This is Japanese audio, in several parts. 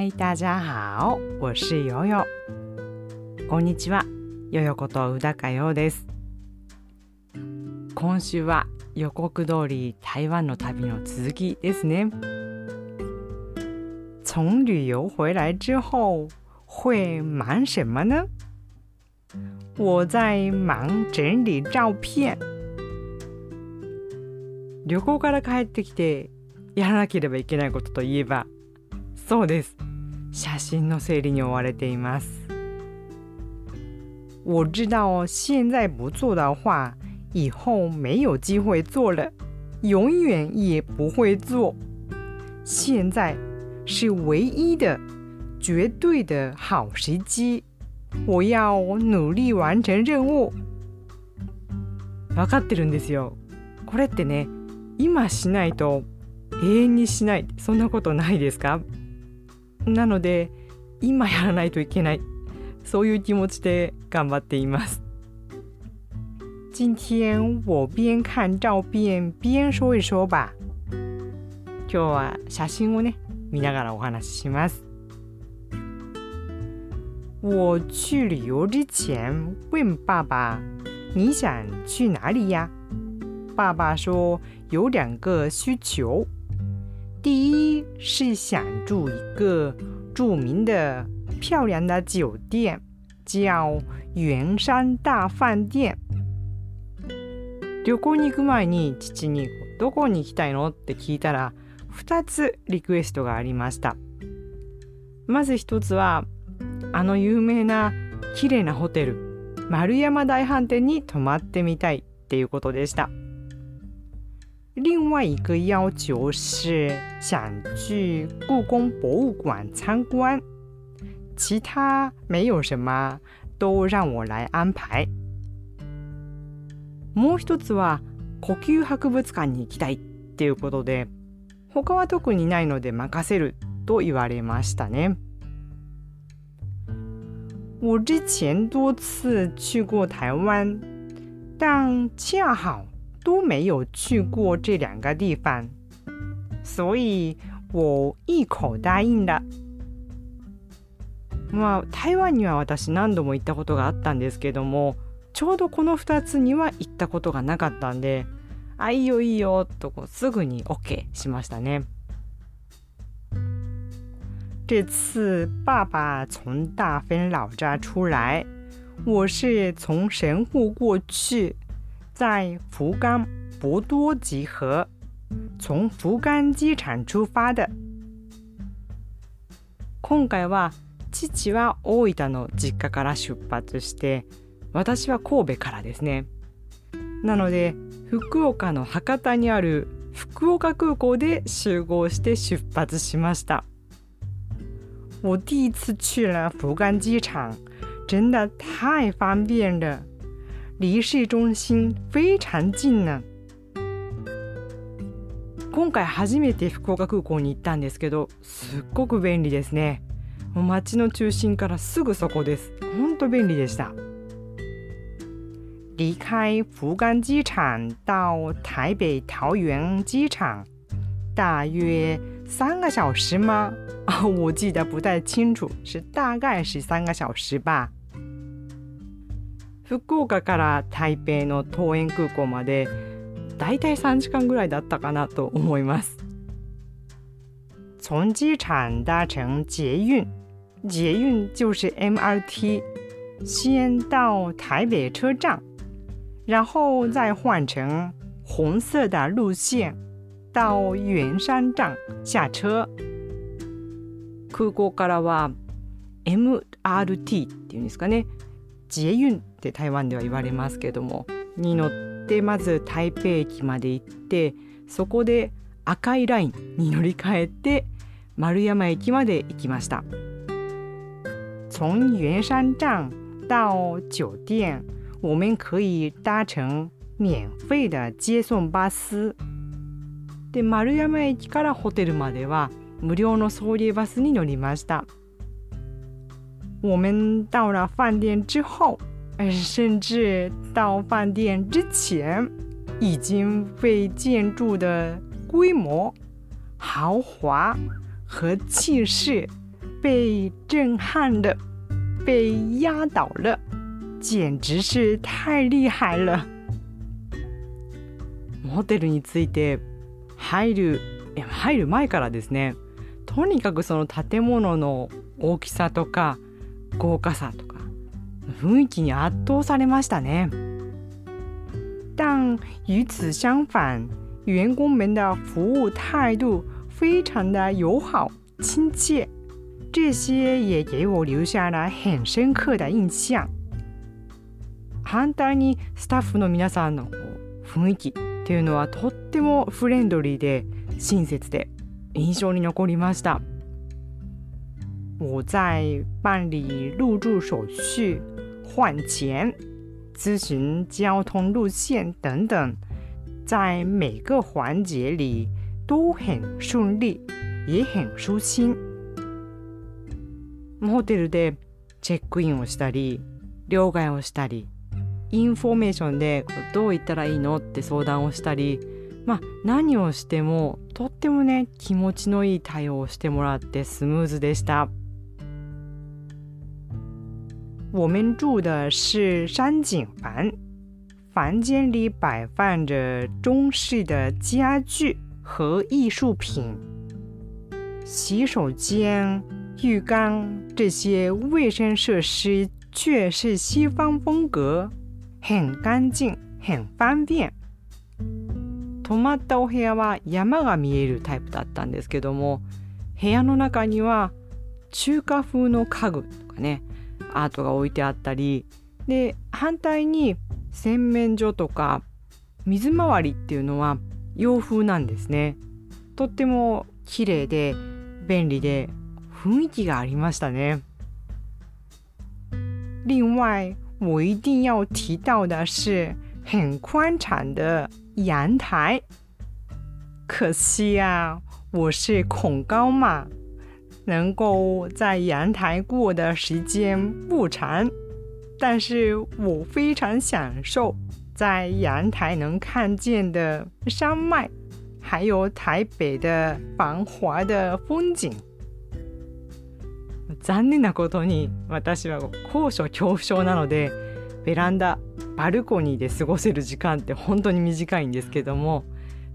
嗨，大家好，我是悠悠。こんにちは、悠悠こと宇高陽です。今週は予告通り台湾の旅の続きですね。从旅游回来之后会忙什么呢？我在忙整理照片。旅行から帰ってきてやらなければいけないことといえばそうです写真の整理に追われています。我知道现在不做的话以后没有机会做了永远也不会做。现在是唯一的绝对的好时机我要努力完成任務分かってるんですよ。これってね今しないと永遠にしないそんなことないですか？なので今やらないといけない。そういう気持ちで頑張っています。今天我边看照片边说一说吧。今日は写真をね見ながらお話しします。我去旅游之前问爸爸你想去哪里呀？爸爸说有两个需求。第一是想住一个著名的、漂亮的酒店，叫圆山大饭店。旅行に行く前に父に「どこに行きたいの?」って聞いたら2つリクエストがありましたまず1つはあの有名な綺麗なホテル丸山大飯店に泊まってみたいっていうことでした另外一个要求是想去故宫博物馆参观，其他没有什么，都让我来安排。もう一つは呼吸博物館に行きたいっていうことで、他は特にないので任せると言われましたね。我之前多次去过台湾，但恰好都没有去过这两个地方，所以我一口答应了。まあ台湾には私何度も行ったことがあったんですけどもちょうどこの2つには行ったことがなかったんで「あいいよいいよ」とこうすぐに OK しましたね。这次爸爸从大分老家出来，我是从神户过去。在福冈博多集合，从福冈機場出发的。今回は父は大分の実家から出発して私は神戸からですね。なので福岡の博多にある福岡空港で集合して出発しました。我第一次去了福冈机场真的太方便了。離市中心非常近な今回初めて福岡空港に行ったんですけどすっごく便利ですねもう街の中心からすぐそこです本当便利でした離開福岡機場到台北桃園機場大約三個小時嗎？啊，我記得不太清楚，是大概是三個小時吧。 福岡から台北の桃園空港までだいたい3時間ぐらいだったかなと思います。从机场搭乘捷运，捷运就是 MRT，先到台北车站，然后再换成红色的路线到圆山站下车。空港からは MRT っていうんですかね。捷運って台湾では言われますけどもに乗ってまず台北駅まで行ってそこで赤いラインに乗り換えて丸山駅まで行きました。从圆山站到酒店我们可以搭乘免费的接送バスで丸山駅からホテルまでは無料の送迎バスに乗りました。我们到了饭店之后，甚至到饭店之前，已经被建筑的规模、豪华和气势被震撼了，被压倒了，简直是太厉害了。ホテルについて入る入る前からですねとにかくその建物の大きさとか豪華さとか雰囲気に圧倒されましたね。但与此相反，员工们的服务态度非常的友好亲切，这些也给我留下了很深刻的印象。反対にスタッフの皆さんの雰囲気っていうのはとってもフレンドリーで親切で印象に残りました。我在办理入住手续、换钱、咨询交通路线等等，在每个环节里都很顺利，也很舒心。ホテルでチェックインをしたり、両替をしたり、インフォメーションでどう言ったらいいのって相談をしたり、まあ何をしてもとってもね気持ちのいい対応をしてもらってスムーズでした。我们住的是山景房，房间里摆放着中式的家具和艺术品，洗手间、浴缸这些卫生设施却是西方风格，很干净，很方便。泊まったお部屋は山が見えるタイプだったんですけども、部屋の中には中華風の家具とかね。 アートが置いてあったりで反対に洗面所とか水回りっていうのは洋風なんですね。とっても綺麗で便利で雰囲気がありましたね。另外我一定要提到的是很宽敞的阳台。可惜啊我是恐高嘛。能够在阳台过的时间不长，但是我非常享受在阳台能看见的山脉，还有台北的繁华的风景。残念なことに私は高所恐怖症なのでベランダバルコニーで過ごせる時間って本当に短いんですけども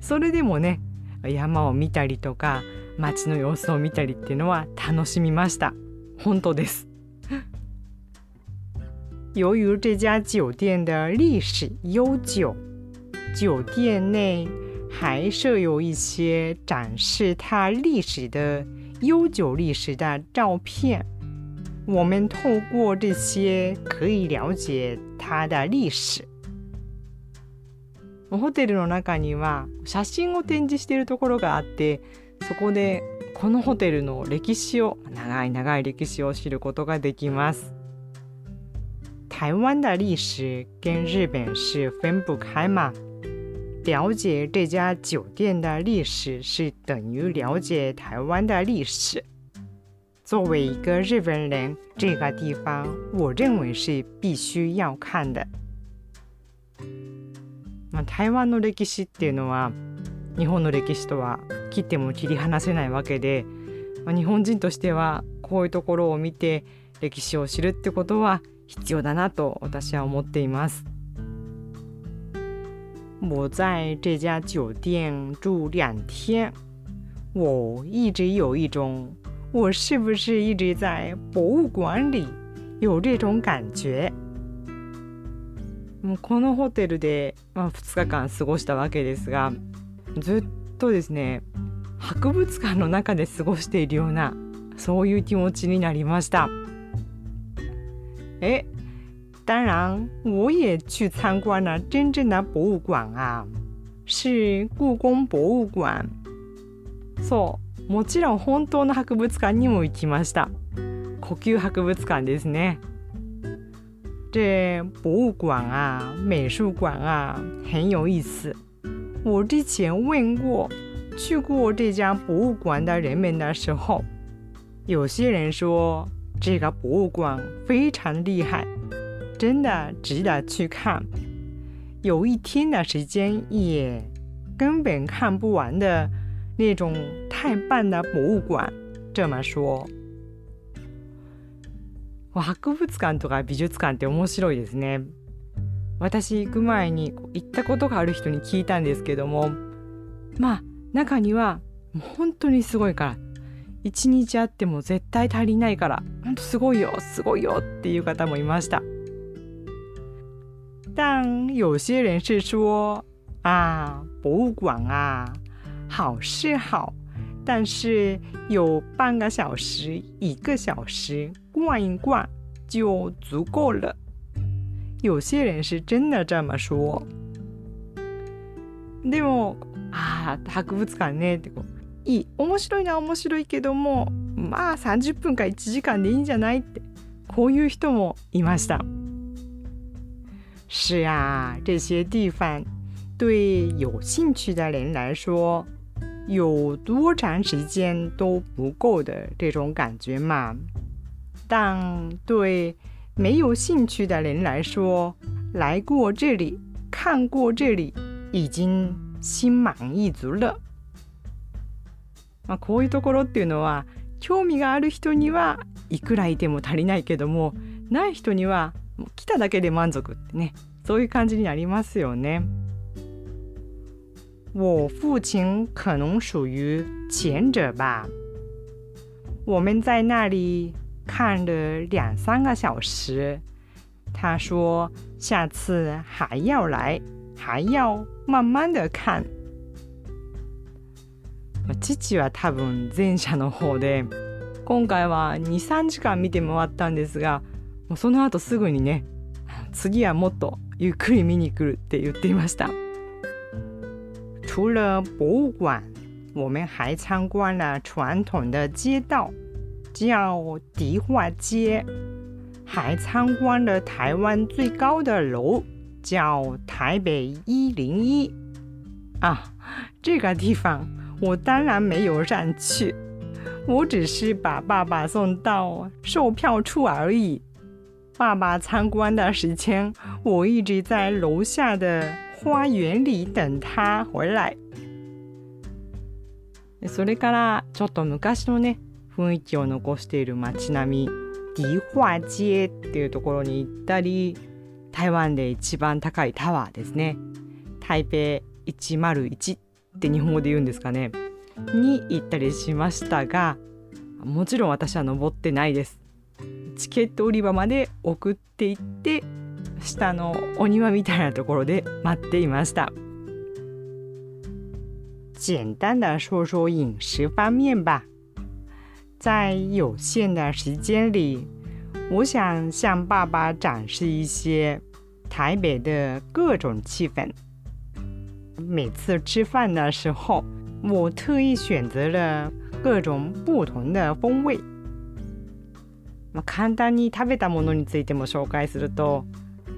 それでもね山を見たりとか 街の様子を見たりっていうのは楽しみました本当です 由于这家酒店的历史悠久，酒店内还设有一些展示它历史的悠久历史的照片。我们透过这些可以了解它的历史。ホテルの中には写真を展示しているところがあってそこでこのホテルの歴史を長い長い歴史を知ることができます。台湾的历史跟日本是分不开嘛，了解这家酒店的历史是等于了解台湾的历史。作为一个日本人，这个地方我认为是必须要看的。まあ、台湾の歴史っていうのは日本の歴史とは切っても切り離せないわけで、まあ、日本人としてはこういうところを見て歴史を知るってことは必要だなと私は思っています。我在这家酒店住两天，我一直有一种我是不是一直在博物馆里有这种感觉？もうこのホテルで、まあ、2日間過ごしたわけですがずっとですね博物館の中で過ごしているようなそういう気持ちになりました。え当然，我也去参观了真正的博物馆啊，是故宫博物館。そう、もちろん本当の博物館にも行きました。呼吸博物館ですね。这博物馆啊，美术馆啊，很有意思。我之前问过去过这家博物馆的人们的时候，有些人说这个博物馆非常厉害，真的值得去看。有一天的时间也根本看不完的那种太棒的博物馆。这么说， 博物館とか美術館って面白いですね 私行く前に行ったことがある人に聞いたんですけどもまあ中には本当にすごいから一日あっても絶対足りないから本当すごいよすごいよっていう方もいました。但有些人是说啊博物馆啊好是好但是有半个小时一个小时逛一逛就足够了。有些人是真的这么说。でもああ博物館ねってこう。いい面白いな面白いけどもまあ30分か1時間でいいんじゃないってこういう人もいました。是啊这些地方对有兴趣的人来说有多长时间都不够的这种感觉嘛。但对没有兴趣的人来说来过这里看过这里已经心满意足了まあ、こういうところっていうのは興味がある人にはいくらいても足りないけどもない人にはもう来ただけで満足ってねそういう感じになりますよね。我父亲可能属于前者吧。我们在那里看了两三个小时，他说下次还要来，还要慢慢的看。父は多分前者の方で今回は23時間見て回ったんですがもうその後すぐにね次はもっとゆっくり見に来るって言っていました除了博物馆我们还参观了传统的街道叫迪化街还参观了台湾最高的楼叫台北一零一啊这个地方我当然没有上去，我只是把爸爸送到售票处而已。爸爸参观的时间，我一直在楼下的花园里等他回来。それからちょっと昔のね 雰囲気を残している街並み迪化街っていうところに行ったり台湾で一番高いタワーですね。台北101って日本語で言うんですかね。に行ったりしましたがもちろん私は登ってないです。チケット売り場まで送っていって下のお庭みたいなところで待っていました。简单的说说饮食方面吧。在有限的时间里我想向爸爸展示一些台北的各种气氛每次吃饭的时候，我特意选择了各种不同的风味。まあ、簡単に食べたものについても紹介すると、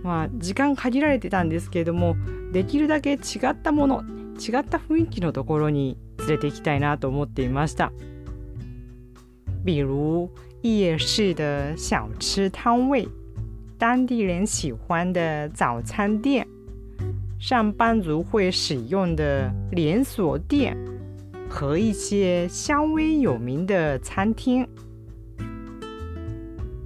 まあ、時間限られてたんですけれどもできるだけ違ったもの違った雰囲気のところに連れて行きたいなと思っていました。比如夜市的小吃摊位，当地人喜欢的早餐店。上班族会使用的连锁店和一些稍微有名的餐厅。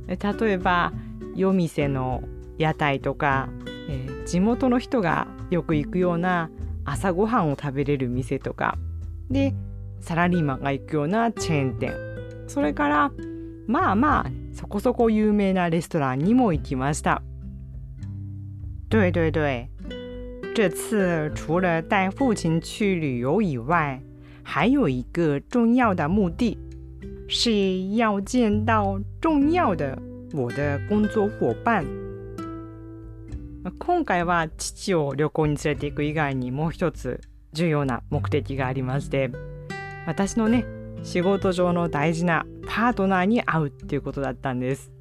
例えば夜店の屋台とか、えー、地元の人がよく行くような朝ごはんを食べれる店とかでサラリーマンが行くようなチェーン店 それからまあまあそこそこ有名なレストランにも行きました。对对对，这次除了带父亲去旅游以外，还有一个重要的目的，是要见到重要的我的工作伙伴。今回は父を旅行に連れて行く以外にもう一つ重要な目的がありまして私のね仕事上の大事なパートナーに会うっていうことだったんです。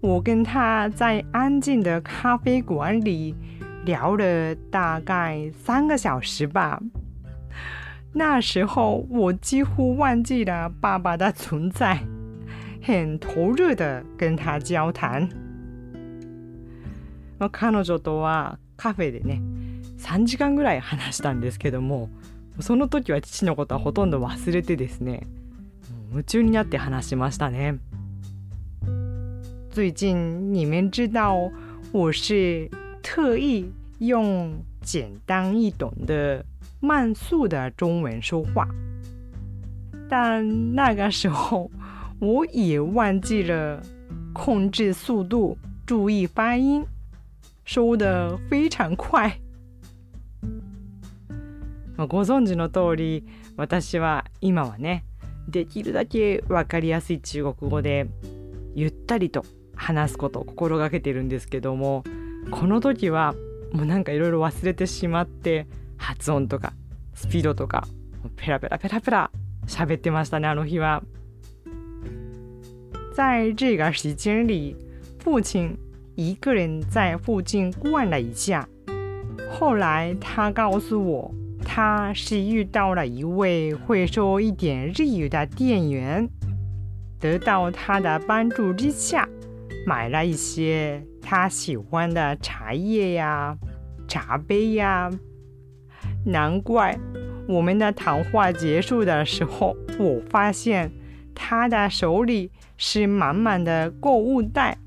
我跟他在安静的咖啡馆里聊了大概三个小时吧。那时候我几乎忘记了爸爸的存在，很投入的跟他交談。彼女とはカフェでね3時間ぐらい話したんですけどもその時は父のことはほとんど忘れてですね夢中になって話しましたね。 最近你们知道我是特意用简单易懂的慢速的中文说话，但那个时候我也忘记了控制速度，注意发音，说的非常快。 まあご存知の通り私は今はねできるだけ分かりやすい中国語でゆったりと話すことを心がけてるんですけどもこの時はもうなんかいろいろ忘れてしまって発音とかスピードとかペラペラペラペラ喋ってましたねあの日は。在这个时间里，父亲一个人在附近逛了一下。后来他告诉我，他是遇到了一位会说一点日语的店员，得到他的帮助之下，买了一些他喜欢的茶叶呀、茶杯呀。难怪我们的谈话结束的时候，我发现他的手里是满满的购物袋。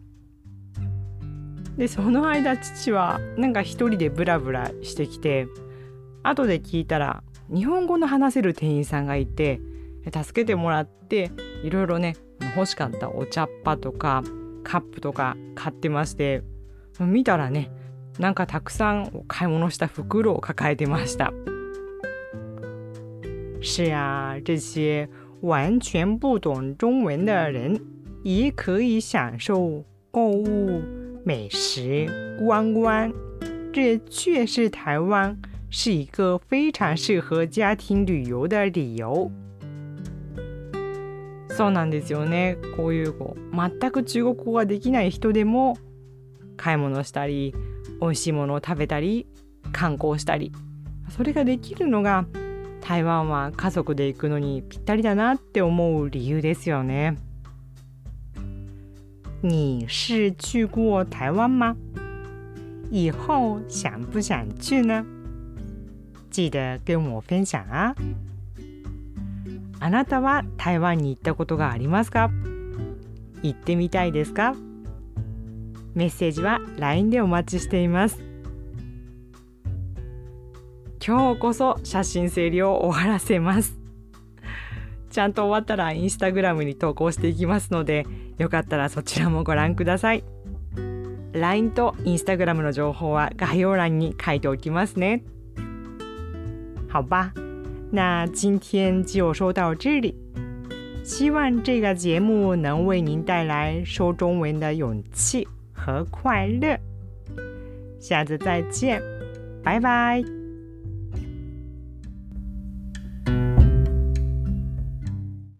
でその間父はなんか一人でブラブラしてきて 後で聞いたら日本語の話せる店員さんがいて助けてもらっていろいろね欲しかったお茶っ葉とかカップとか買ってまして見たらねなんかたくさん買い物した袋を抱えてました。是啊，这些完全不懂中文的人也可以享受购物、美食、观光，这确是台湾是一个非常适合家庭旅游的理由。そうなんですよね。こういうこう全く中国語ができない人でも買い物したり美味しいものを食べたり観光したりそれができるのが台湾は家族で行くのにぴったりだなって思う理由ですよね。你是去过台湾吗？以后想不想去呢？记得跟我分享啊！あなたは台湾に行ったことがありますか？行ってみたいですか？メッセージは LINE でお待ちしています。今日こそ写真整理を終わらせます。ちゃんと終わったらインスタグラムに投稿していきますのでよかったらそちらもご覧ください。LINE とインスタグラムの情報は概要欄に書いておきますね。好吧，那今天就说到这里。希望这个节目能为您带来说中文的勇气和快乐。下次再见，拜拜。